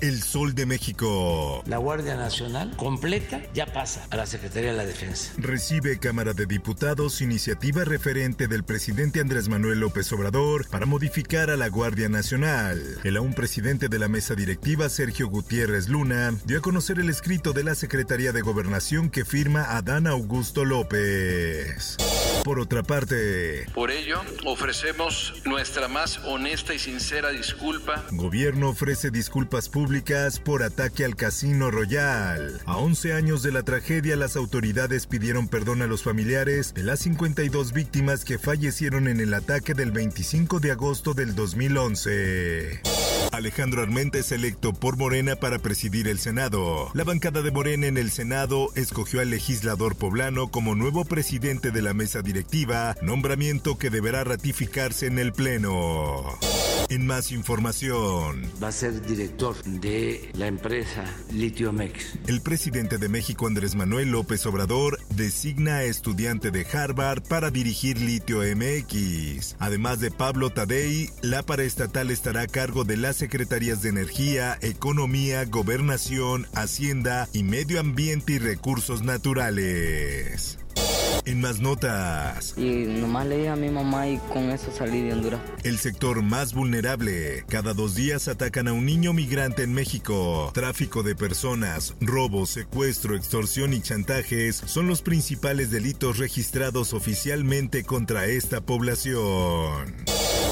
El Sol de México. La Guardia Nacional completa ya pasa a la Secretaría de la Defensa. Recibe Cámara de Diputados iniciativa referente del presidente Andrés Manuel López Obrador para modificar a la Guardia Nacional. El aún presidente de la mesa directiva, Sergio Gutiérrez Luna, dio a conocer el escrito de la Secretaría de Gobernación que firma Adán Augusto López. Por otra parte, por ello ofrecemos nuestra más honesta y sincera disculpa. Gobierno ofrece disculpas públicas por ataque al Casino Royal. A 11 años de la tragedia, las autoridades pidieron perdón a los familiares de las 52 víctimas que fallecieron en el ataque del 25 de agosto del 2011. Alejandro Armenta es electo por Morena para presidir el Senado. La bancada de Morena en el Senado escogió al legislador poblano como nuevo presidente de la mesa directiva, nombramiento que deberá ratificarse en el Pleno. En más información. Va a ser director de la empresa Litiomex. El presidente de México, Andrés Manuel López Obrador, designa a estudiante de Harvard para dirigir Litio MX. Además de Pablo Tadei, la paraestatal estará a cargo de las secretarías de Energía, Economía, Gobernación, Hacienda y Medio Ambiente y Recursos Naturales. En más notas. Y nomás le dije a mi mamá y con eso salí de Honduras. El sector más vulnerable. Cada dos días atacan a un niño migrante en México. Tráfico de personas, robo, secuestro, extorsión y chantajes son los principales delitos registrados oficialmente contra esta población.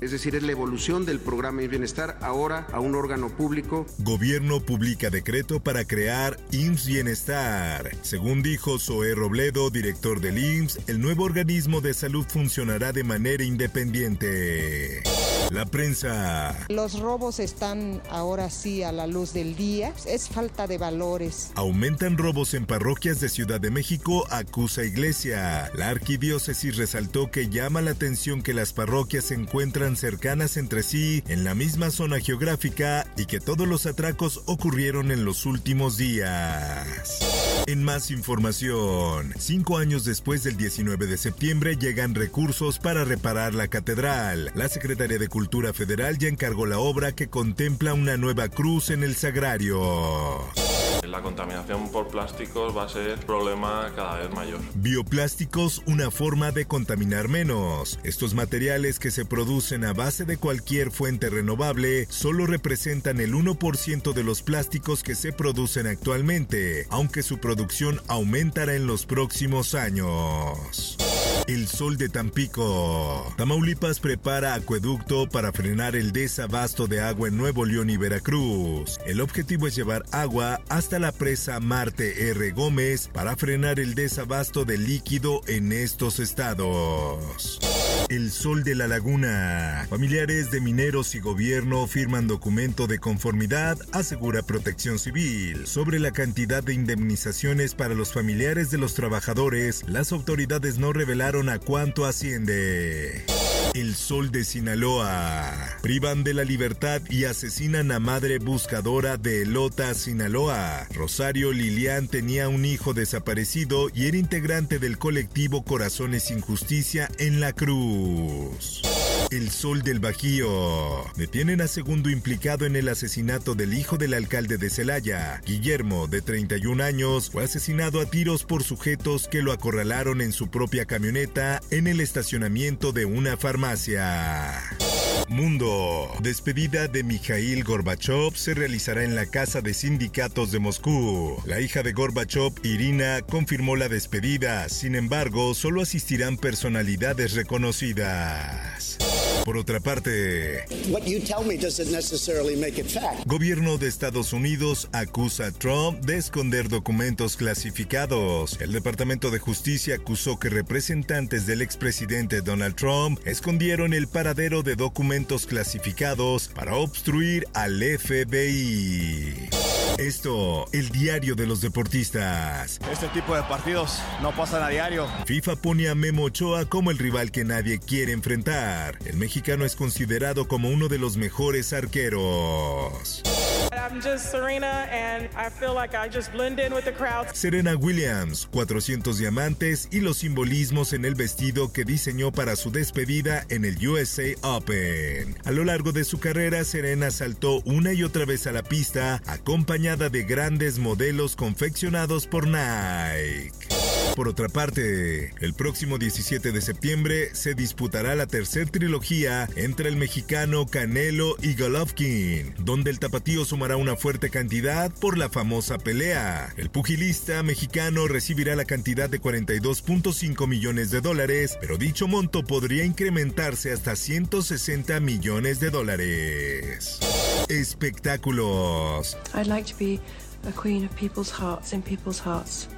Es decir, es la evolución del programa de bienestar ahora a un órgano público. Gobierno publica decreto para crear IMSS Bienestar. Según dijo Zoé Robledo, director del IMSS, el nuevo organismo de salud funcionará de manera independiente. La prensa. Los robos están ahora sí a la luz del día. Es falta de valores. Aumentan robos en parroquias de Ciudad de México, acusa Iglesia. La arquidiócesis resaltó que llama la atención que las parroquias se encuentran cercanas entre sí en la misma zona geográfica y que todos los atracos ocurrieron en los últimos días. En más información, cinco años después del 19 de septiembre llegan recursos para reparar la catedral. La Secretaría de Cultura Federal ya encargó la obra que contempla una nueva cruz en el sagrario. La contaminación por plásticos va a ser problema cada vez mayor. Bioplásticos, una forma de contaminar menos. Estos materiales que se producen a base de cualquier fuente renovable solo representan el 1% de los plásticos que se producen actualmente, aunque su producción aumentará en los próximos años. El sol de Tampico. Tamaulipas prepara acueducto para frenar el desabasto de agua en Nuevo León y Veracruz. El objetivo es llevar agua hasta la presa Marte R. Gómez para frenar el desabasto de líquido en estos estados. El Sol de la Laguna. Familiares de mineros y gobierno firman documento de conformidad, asegura protección civil. Sobre la cantidad de indemnizaciones para los familiares de los trabajadores, las autoridades no revelaron a cuánto asciende. El Sol de Sinaloa. Privan de la libertad y asesinan a madre buscadora de Elota, Sinaloa. Rosario Lilian tenía un hijo desaparecido y era integrante del colectivo Corazones sin Justicia en la Cruz. El Sol del Bajío. Detienen a segundo implicado en el asesinato del hijo del alcalde de Celaya. Guillermo, de 31 años, fue asesinado a tiros por sujetos que lo acorralaron en su propia camioneta en el estacionamiento de una farmacia. Mundo. Despedida de Mikhail Gorbachev se realizará en la Casa de Sindicatos de Moscú. La hija de Gorbachev, Irina, confirmó la despedida. Sin embargo, solo asistirán personalidades reconocidas. Por otra parte, gobierno de Estados Unidos acusa a Trump de esconder documentos clasificados. El Departamento de Justicia acusó que representantes del expresidente Donald Trump escondieron el paradero de documentos clasificados para obstruir al FBI. Esto, el diario de los deportistas. Este tipo de partidos no pasan a diario. FIFA pone a Memo Ochoa como el rival que nadie quiere enfrentar. El mexicano es considerado como uno de los mejores arqueros. Serena Williams, 400 diamantes y los simbolismos en el vestido que diseñó para su despedida en el USA Open. A lo largo de su carrera, Serena saltó una y otra vez a la pista, acompañada de grandes modelos confeccionados por Nike. Por otra parte, el próximo 17 de septiembre se disputará la tercer trilogía entre el mexicano Canelo y Golovkin, donde el tapatío sumará una fuerte cantidad por la famosa pelea. El pugilista mexicano recibirá la cantidad de 42.5 millones de dólares, pero dicho monto podría incrementarse hasta 160 millones de dólares. Espectáculos.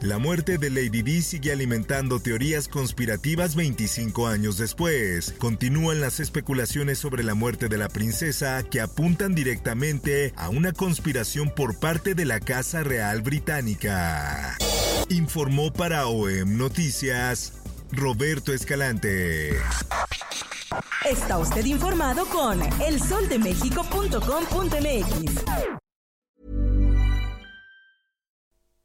La muerte de Lady Di sigue alimentando teorías conspirativas 25 años después. Continúan las especulaciones sobre la muerte de la princesa que apuntan directamente a una conspiración por parte de la Casa Real Británica. Informó para OEM Noticias Roberto Escalante. Está usted informado con elsoldemexico.com.mx.